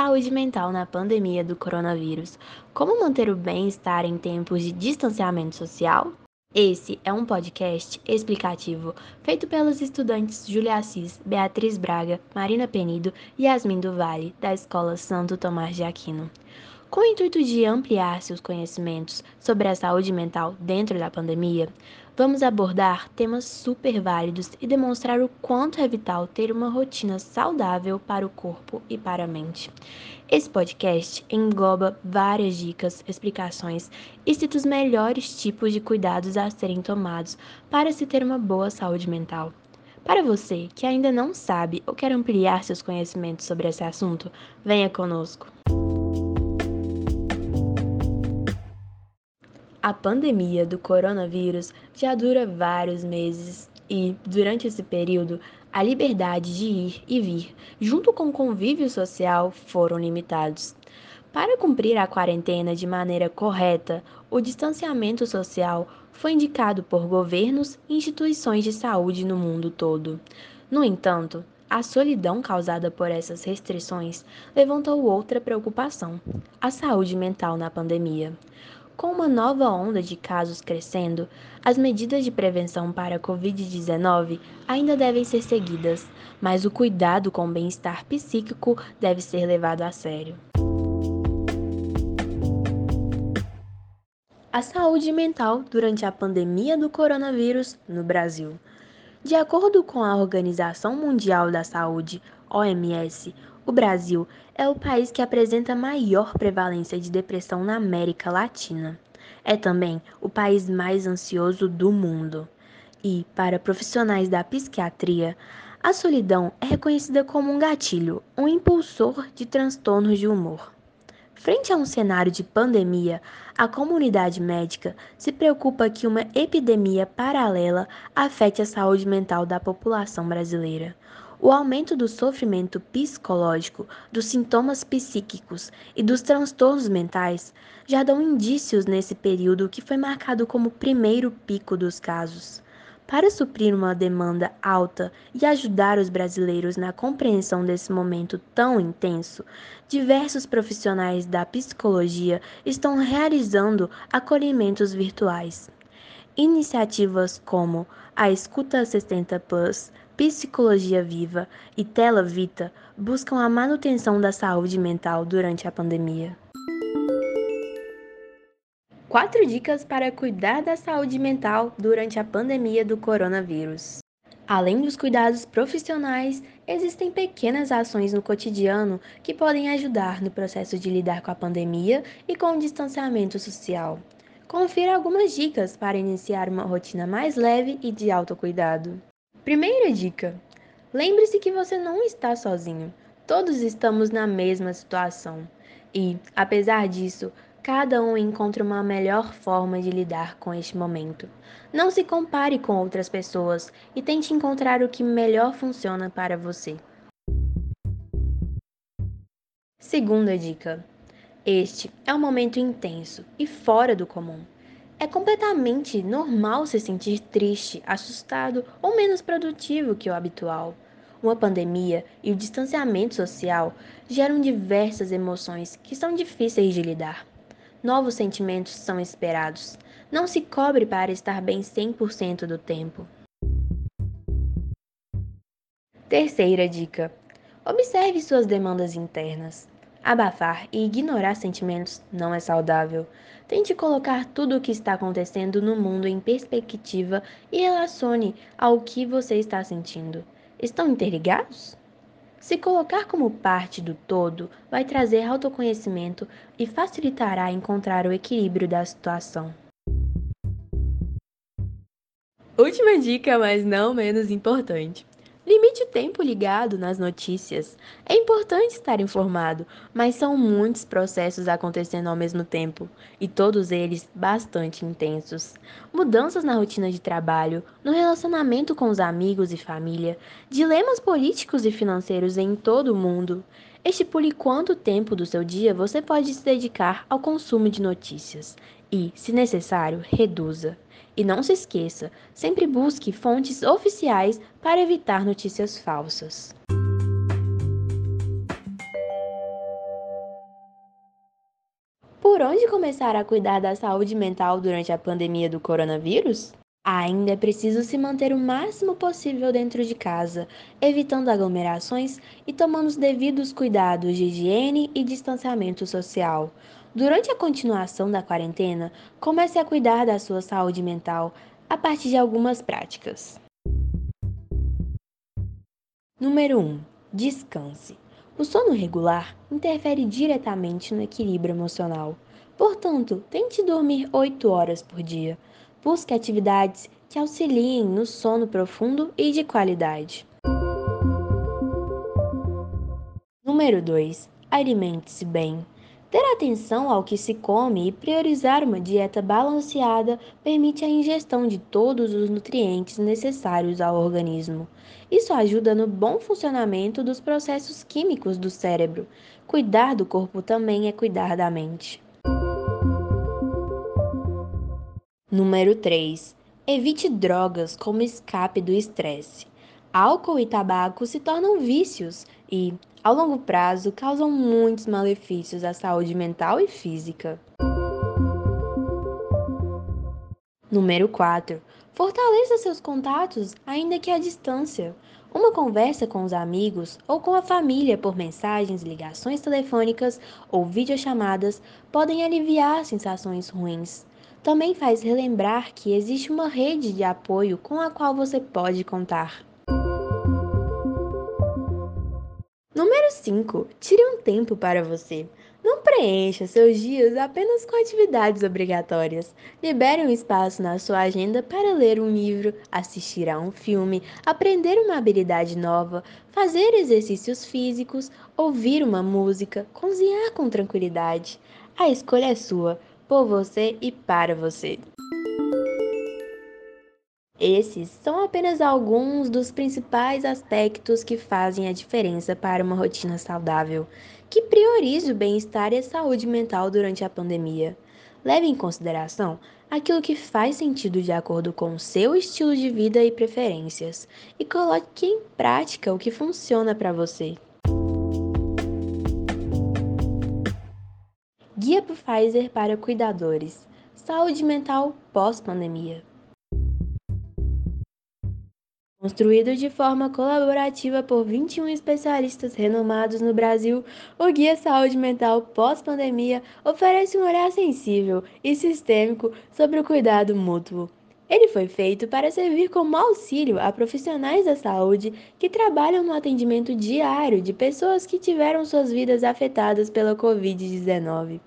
Saúde mental na pandemia do coronavírus. Como manter o bem-estar em tempos de distanciamento social? Esse é um podcast explicativo feito pelos estudantes Julia Assis, Beatriz Braga, Marina Penido e Yasmin do Vale, da Escola Santo Tomás de Aquino. Com o intuito de ampliar seus conhecimentos sobre a saúde mental dentro da pandemia, vamos abordar temas super válidos e demonstrar o quanto é vital ter uma rotina saudável para o corpo e para a mente. Esse podcast engloba várias dicas, explicações e cita os melhores tipos de cuidados a serem tomados para se ter uma boa saúde mental. Para você que ainda não sabe ou quer ampliar seus conhecimentos sobre esse assunto, venha conosco. A pandemia do coronavírus já dura vários meses e, durante esse período, a liberdade de ir e vir, junto com o convívio social, foram limitados. Para cumprir a quarentena de maneira correta, o distanciamento social foi indicado por governos e instituições de saúde no mundo todo. No entanto, a solidão causada por essas restrições levantou outra preocupação: a saúde mental na pandemia. Com uma nova onda de casos crescendo, as medidas de prevenção para a Covid-19 ainda devem ser seguidas, mas o cuidado com o bem-estar psíquico deve ser levado a sério. A saúde mental durante a pandemia do coronavírus no Brasil. De acordo com a Organização Mundial da Saúde, OMS, o Brasil é o país que apresenta maior prevalência de depressão na América Latina. É também o país mais ansioso do mundo. E, para profissionais da psiquiatria, a solidão é reconhecida como um gatilho, um impulsor de transtornos de humor. Frente a um cenário de pandemia, a comunidade médica se preocupa que uma epidemia paralela afete a saúde mental da população brasileira. O aumento do sofrimento psicológico, dos sintomas psíquicos e dos transtornos mentais já dão indícios nesse período que foi marcado como primeiro pico dos casos. Para suprir uma demanda alta e ajudar os brasileiros na compreensão desse momento tão intenso, diversos profissionais da psicologia estão realizando acolhimentos virtuais. Iniciativas como a Escuta 60 Plus, Psicologia Viva e Tela Vita buscam a manutenção da saúde mental durante a pandemia. Quatro dicas para cuidar da saúde mental durante a pandemia do coronavírus. Além dos cuidados profissionais, existem pequenas ações no cotidiano que podem ajudar no processo de lidar com a pandemia e com o distanciamento social. Confira algumas dicas para iniciar uma rotina mais leve e de autocuidado. Primeira dica: lembre-se que você não está sozinho. Todos estamos na mesma situação. E, apesar disso, cada um encontra uma melhor forma de lidar com este momento. Não se compare com outras pessoas e tente encontrar o que melhor funciona para você. Segunda dica: este é um momento intenso e fora do comum. É completamente normal se sentir triste, assustado ou menos produtivo que o habitual. Uma pandemia e o distanciamento social geram diversas emoções que são difíceis de lidar. Novos sentimentos são esperados. Não se cobre para estar bem 100% do tempo. Terceira dica: observe suas demandas internas. Abafar e ignorar sentimentos não é saudável. Tente colocar tudo o que está acontecendo no mundo em perspectiva e relacione ao que você está sentindo. Estão interligados? Se colocar como parte do todo, vai trazer autoconhecimento e facilitará encontrar o equilíbrio da situação. Última dica, mas não menos importante. Limite o tempo ligado nas notícias. É importante estar informado, mas são muitos processos acontecendo ao mesmo tempo e todos eles bastante intensos. Mudanças na rotina de trabalho, no relacionamento com os amigos e família, dilemas políticos e financeiros em todo o mundo. Estipule quanto tempo do seu dia você pode se dedicar ao consumo de notícias e, se necessário, reduza. E não se esqueça, sempre busque fontes oficiais para evitar notícias falsas. Por onde começar a cuidar da saúde mental durante a pandemia do coronavírus? Ainda é preciso se manter o máximo possível dentro de casa, evitando aglomerações e tomando os devidos cuidados de higiene e distanciamento social. Durante a continuação da quarentena, comece a cuidar da sua saúde mental a partir de algumas práticas. Número 1. Descanse. O sono regular interfere diretamente no equilíbrio emocional. Portanto, tente dormir 8 horas por dia. Busque atividades que auxiliem no sono profundo e de qualidade. Número 2. Alimente-se bem. Ter atenção ao que se come e priorizar uma dieta balanceada permite a ingestão de todos os nutrientes necessários ao organismo. Isso ajuda no bom funcionamento dos processos químicos do cérebro. Cuidar do corpo também é cuidar da mente. Número 3. Evite drogas como escape do estresse. Álcool e tabaco se tornam vícios e, ao longo prazo, causam muitos malefícios à saúde mental e física. Número 4. Fortaleça seus contatos, ainda que à distância. Uma conversa com os amigos ou com a família por mensagens, ligações telefônicas ou videochamadas podem aliviar sensações ruins também faz relembrar que existe uma rede de apoio com a qual você pode contar. Número 5. Tire um tempo para você. Não preencha seus dias apenas com atividades obrigatórias. Libere um espaço na sua agenda para ler um livro, assistir a um filme, aprender uma habilidade nova, fazer exercícios físicos, ouvir uma música, cozinhar com tranquilidade. A escolha é sua por você e para você. Esses são apenas alguns dos principais aspectos que fazem a diferença para uma rotina saudável, que priorize o bem-estar e a saúde mental durante a pandemia. Leve em consideração aquilo que faz sentido de acordo com o seu estilo de vida e preferências e coloque em prática o que funciona para você. Guia Pfizer para cuidadores. Saúde mental pós-pandemia. Construído de forma colaborativa por 21 especialistas renomados no Brasil, o Guia Saúde Mental Pós-Pandemia oferece um olhar sensível e sistêmico sobre o cuidado mútuo. Ele foi feito para servir como auxílio a profissionais da saúde que trabalham no atendimento diário de pessoas que tiveram suas vidas afetadas pela Covid-19.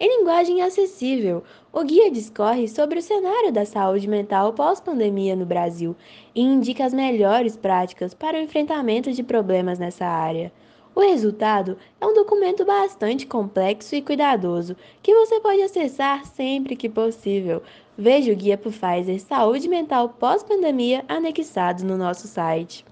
Em linguagem acessível, o guia discorre sobre o cenário da saúde mental pós-pandemia no Brasil e indica as melhores práticas para o enfrentamento de problemas nessa área. O resultado é um documento bastante complexo e cuidadoso que você pode acessar sempre que possível. Veja o guia Pfizer Saúde Mental Pós-Pandemia anexado no nosso site.